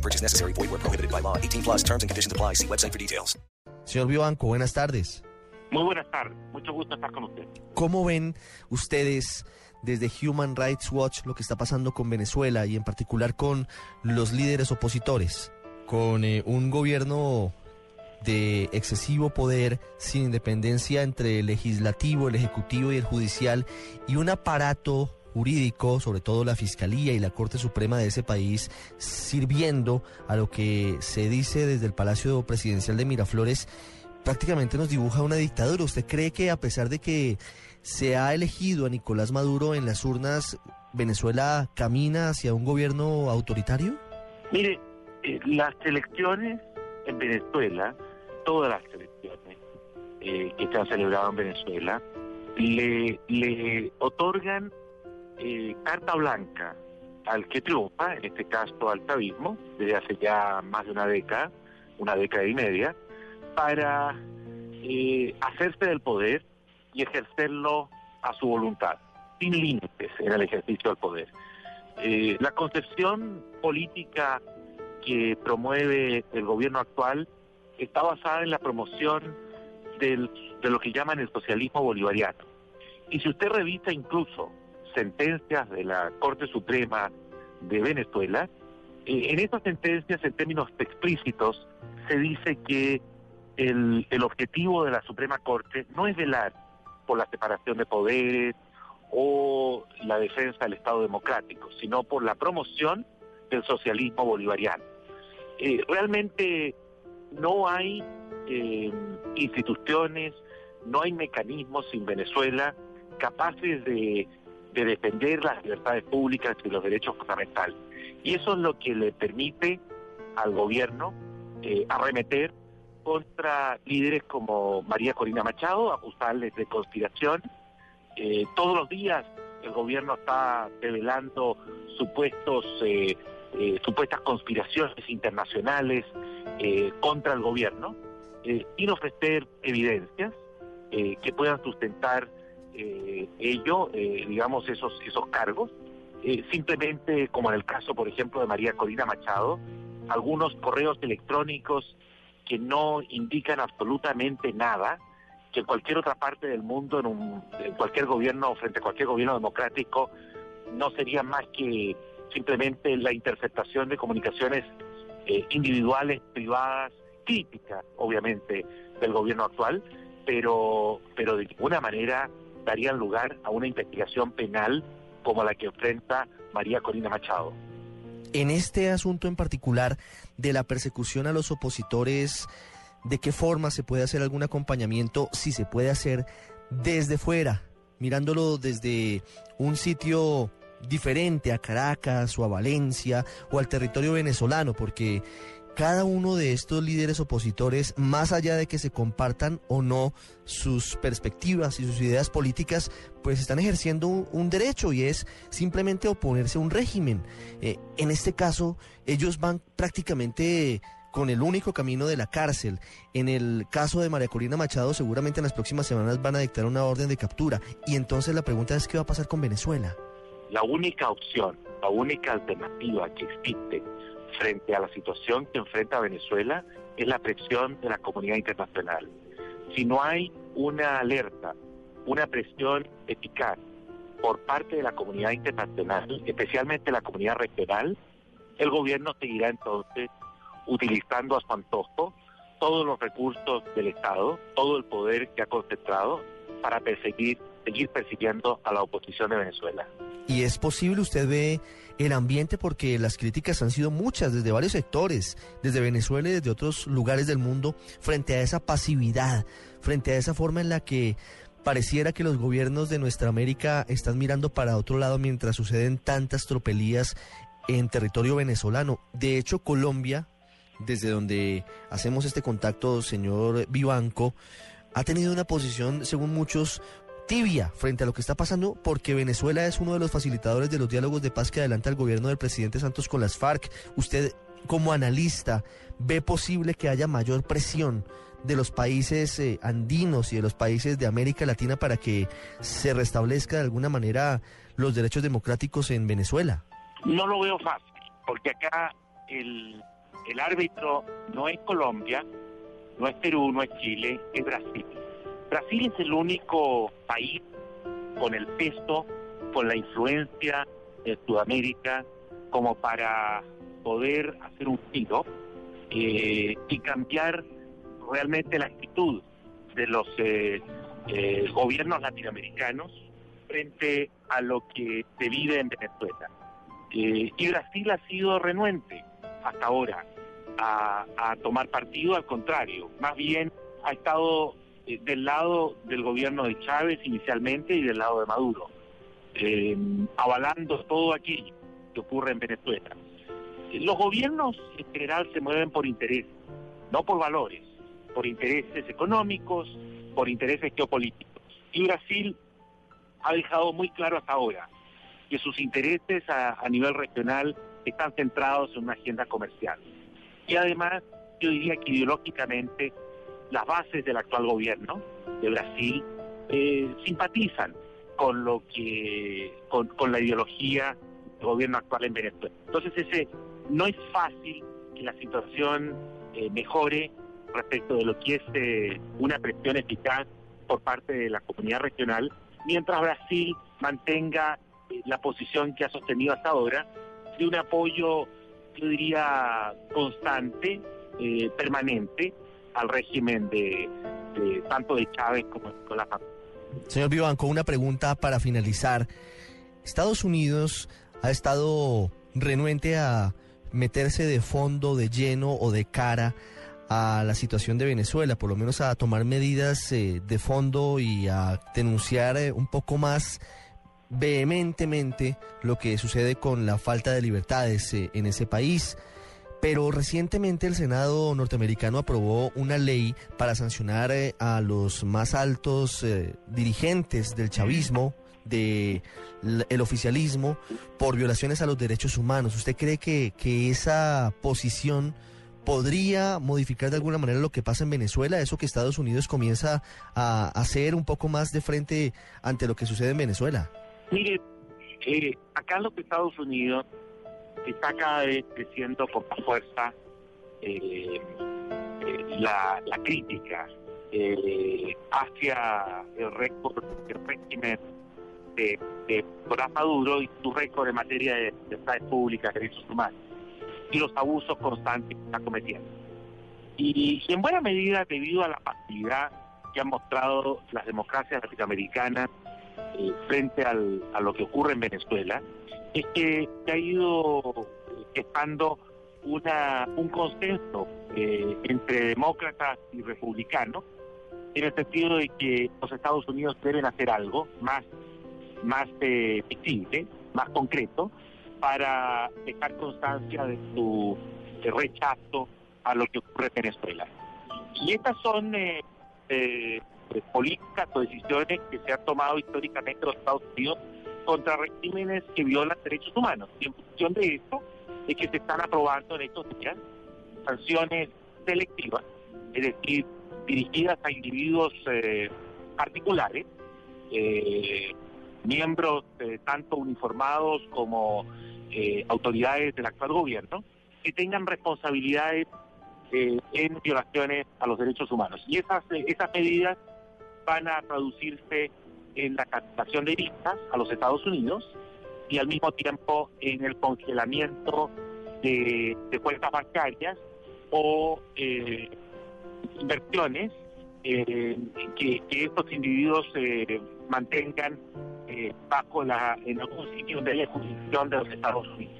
No purchase necessary. Void where prohibited by law. 18 plus terms and conditions apply. See website for details. Señor Vivanco, buenas tardes. Muy buenas tardes, mucho gusto estar con usted. ¿Cómo ven ustedes desde Human Rights Watch lo que está pasando con Venezuela y en particular con los líderes opositores? Con eh, un gobierno de excesivo poder, sin independencia entre el legislativo, el ejecutivo y el judicial, y un aparato jurídico, sobre todo la Fiscalía y la Corte Suprema de ese país, sirviendo a lo que se dice desde el Palacio Presidencial de Miraflores, prácticamente nos dibuja una dictadura. ¿Usted cree que a pesar de que se ha elegido a Nicolás Maduro en las urnas, Venezuela camina hacia un gobierno autoritario? Mire, eh, las elecciones en Venezuela, todas las elecciones eh, que se han celebrado en Venezuela, le, le otorgan eh, carta blanca al que triunfa, en este caso al chavismo, desde hace ya más de una década, una década y media, para eh, hacerse del poder y ejercerlo a su voluntad, sin límites en el ejercicio del poder. Eh, la concepción política que promueve el gobierno actual está basada en la promoción de lo que llaman el socialismo bolivariano. Y si usted revisa incluso sentencias de la Corte Suprema de Venezuela, eh, en esas sentencias, en términos explícitos, se dice que el, objetivo de la Suprema Corte no es velar por la separación de poderes o la defensa del Estado democrático, sino por la promoción del socialismo bolivariano. Eh, realmente no hay eh, instituciones, no hay mecanismos en Venezuela capaces de, de defender las libertades públicas y los derechos fundamentales. Y eso es lo que le permite al gobierno eh, arremeter contra líderes como María Corina Machado, acusarles de conspiración. Eh, todos los días el gobierno está revelando supuestos, eh, eh, supuestas conspiraciones internacionales eh, contra el gobierno, sin ofrecer evidencias que puedan sustentar eh, ello, eh, digamos, esos, esos cargos. Eh, simplemente, como en el caso, por ejemplo, de María Corina Machado, algunos correos electrónicos que no indican absolutamente nada, que en cualquier otra parte del mundo, en, un, en cualquier gobierno, frente a cualquier gobierno democrático, no sería más que simplemente la interceptación de comunicaciones eh, individuales, privadas, críticas, obviamente, del gobierno actual, pero, pero de ninguna manera darían lugar a una investigación penal como la que enfrenta María Corina Machado. En este asunto en particular de la persecución a los opositores, ¿de qué forma se puede hacer algún acompañamiento? Si se puede hacer desde fuera, mirándolo desde un sitio diferente a Caracas o a Valencia o al territorio venezolano, porque cada uno de estos líderes opositores, más allá de que se compartan o no sus perspectivas y sus ideas políticas, pues están ejerciendo un, derecho y es simplemente oponerse a un régimen. Eh, en este caso, ellos van prácticamente con el único camino de la cárcel. En el caso de María Corina Machado, seguramente en las próximas semanas van a dictar una orden de captura. Y entonces la pregunta es, ¿qué va a pasar con Venezuela? La única opción, la única alternativa que existe frente a la situación que enfrenta Venezuela es la presión de la comunidad internacional. Si no hay una alerta, una presión eficaz por parte de la comunidad internacional, especialmente la comunidad regional, el gobierno seguirá entonces utilizando a su antojo todos los recursos del Estado, todo el poder que ha concentrado para perseguir, seguir persiguiendo a la oposición de Venezuela. Y es posible, usted ve el ambiente porque las críticas han sido muchas desde varios sectores, desde Venezuela y desde otros lugares del mundo, frente a esa pasividad, frente a esa forma en la que pareciera que los gobiernos de nuestra América están mirando para otro lado mientras suceden tantas tropelías en territorio venezolano. De hecho, Colombia desde donde hacemos este contacto, señor Vivanco, ha tenido una posición, según muchos, tibia frente a lo que está pasando porque Venezuela es uno de los facilitadores de los diálogos de paz que adelanta el gobierno del presidente Santos con las FARC. Usted, como analista, ve posible que haya mayor presión de los países eh, andinos y de los países de América Latina para que se restablezca de alguna manera los derechos democráticos en Venezuela? No lo veo fácil, porque acá el, el árbitro no es Colombia, no es Perú, no es Chile, es Brasil. Brasil es el único país con el peso, con la influencia de Sudamérica, como para poder hacer un giro eh, y cambiar realmente la actitud de los eh, eh, gobiernos latinoamericanos frente a lo que se vive en Venezuela. Eh, y Brasil ha sido renuente hasta ahora a, a tomar partido, al contrario, más bien ha estado eh, del lado del gobierno de Chávez inicialmente y del lado de Maduro, eh, avalando todo aquello que ocurre en Venezuela. Los gobiernos en general se mueven por intereses, no por valores, por intereses económicos, por intereses geopolíticos. Y Brasil ha dejado muy claro hasta ahora que sus intereses a, a nivel regional están centrados en una agenda comercial. Y además, yo diría que ideológicamente las bases del actual gobierno de Brasil eh, simpatizan con lo que con, con, la ideología del gobierno actual en Venezuela. Entonces ese no es fácil que la situación eh, mejore respecto de lo que es eh, una presión eficaz por parte de la comunidad regional, mientras Brasil mantenga la posición que ha sostenido hasta ahora de un apoyo, yo diría, constante, permanente, al régimen de, tanto de Chávez como de familia. Señor Vivanco, una pregunta para finalizar. Estados Unidos ha estado renuente a meterse de fondo, de lleno o de cara a la situación de Venezuela, por lo menos a tomar medidas eh, de fondo y a denunciar eh, un poco más vehementemente lo que sucede con la falta de libertades eh, en ese país. Pero recientemente el Senado norteamericano aprobó una ley para sancionar eh, a los más altos eh, dirigentes del chavismo, del de oficialismo, por violaciones a los derechos humanos. ¿Usted cree que, que esa posición podría modificar de alguna manera lo que pasa en Venezuela? Eso que Estados Unidos comienza a hacer un poco más de frente ante lo que sucede en Venezuela. Mire, eh, acá en los Estados Unidos está cada vez creciendo con más fuerza eh, eh, la, la, crítica eh, hacia el récord del régimen de, de Maduro y su récord en materia de libertades públicas, derechos humanos y los abusos constantes que está cometiendo. Y, y en buena medida debido a la pasividad que han mostrado las democracias latinoamericanas eh, frente al, a lo que ocurre en Venezuela, es que se ha ido gestando una, un consenso eh, entre demócratas y republicanos en el sentido de que los Estados Unidos deben hacer algo más, más eh, más concreto, para dejar constancia de su rechazo a lo que ocurre en Venezuela. Y estas son eh, eh, políticas o decisiones que se han tomado históricamente los Estados Unidos contra regímenes que violan derechos humanos. Y en función de esto es que se están aprobando en estos días sanciones selectivas, es decir, dirigidas a individuos eh, particulares, eh, miembros eh, tanto uniformados como eh, autoridades del actual gobierno, que tengan responsabilidades en violaciones a los derechos humanos. Y esas, esas medidas van a traducirse en la captación de vistas a los Estados Unidos y al mismo tiempo en el congelamiento de, cuentas bancarias o eh, inversiones eh, que, estos individuos eh, mantengan bajo la en algún sitio de la jurisdicción de los Estados Unidos.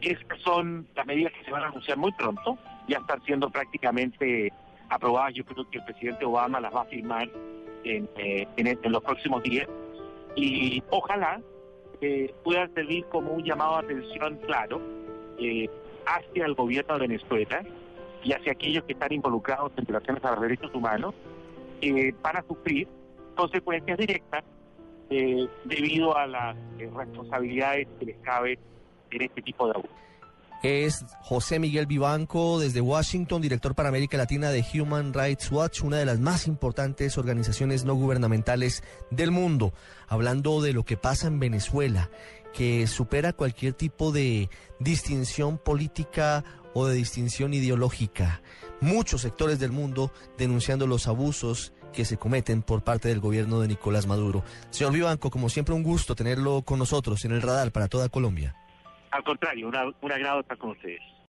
Estas son las medidas que se van a anunciar muy pronto, ya están siendo prácticamente aprobadas, yo creo que el presidente Obama las va a firmar en, eh, en, en, los próximos días y ojalá eh, puedan servir como un llamado de atención claro eh, hacia el gobierno de Venezuela y hacia aquellos que están involucrados en violaciones a los derechos humanos, eh, van a sufrir consecuencias directas debido a las responsabilidades que les cabe en este tipo de abusos. Es José Miguel Vivanco desde Washington, director para América Latina de Human Rights Watch, una de las más importantes organizaciones no gubernamentales del mundo, hablando de lo que pasa en Venezuela, que supera cualquier tipo de distinción política o de distinción ideológica. Muchos sectores del mundo denunciando los abusos que se cometen por parte del gobierno de Nicolás Maduro. Señor Vivanco, como siempre un gusto tenerlo con nosotros en el radar para toda Colombia. Al contrario, una, un agrado estar con ustedes.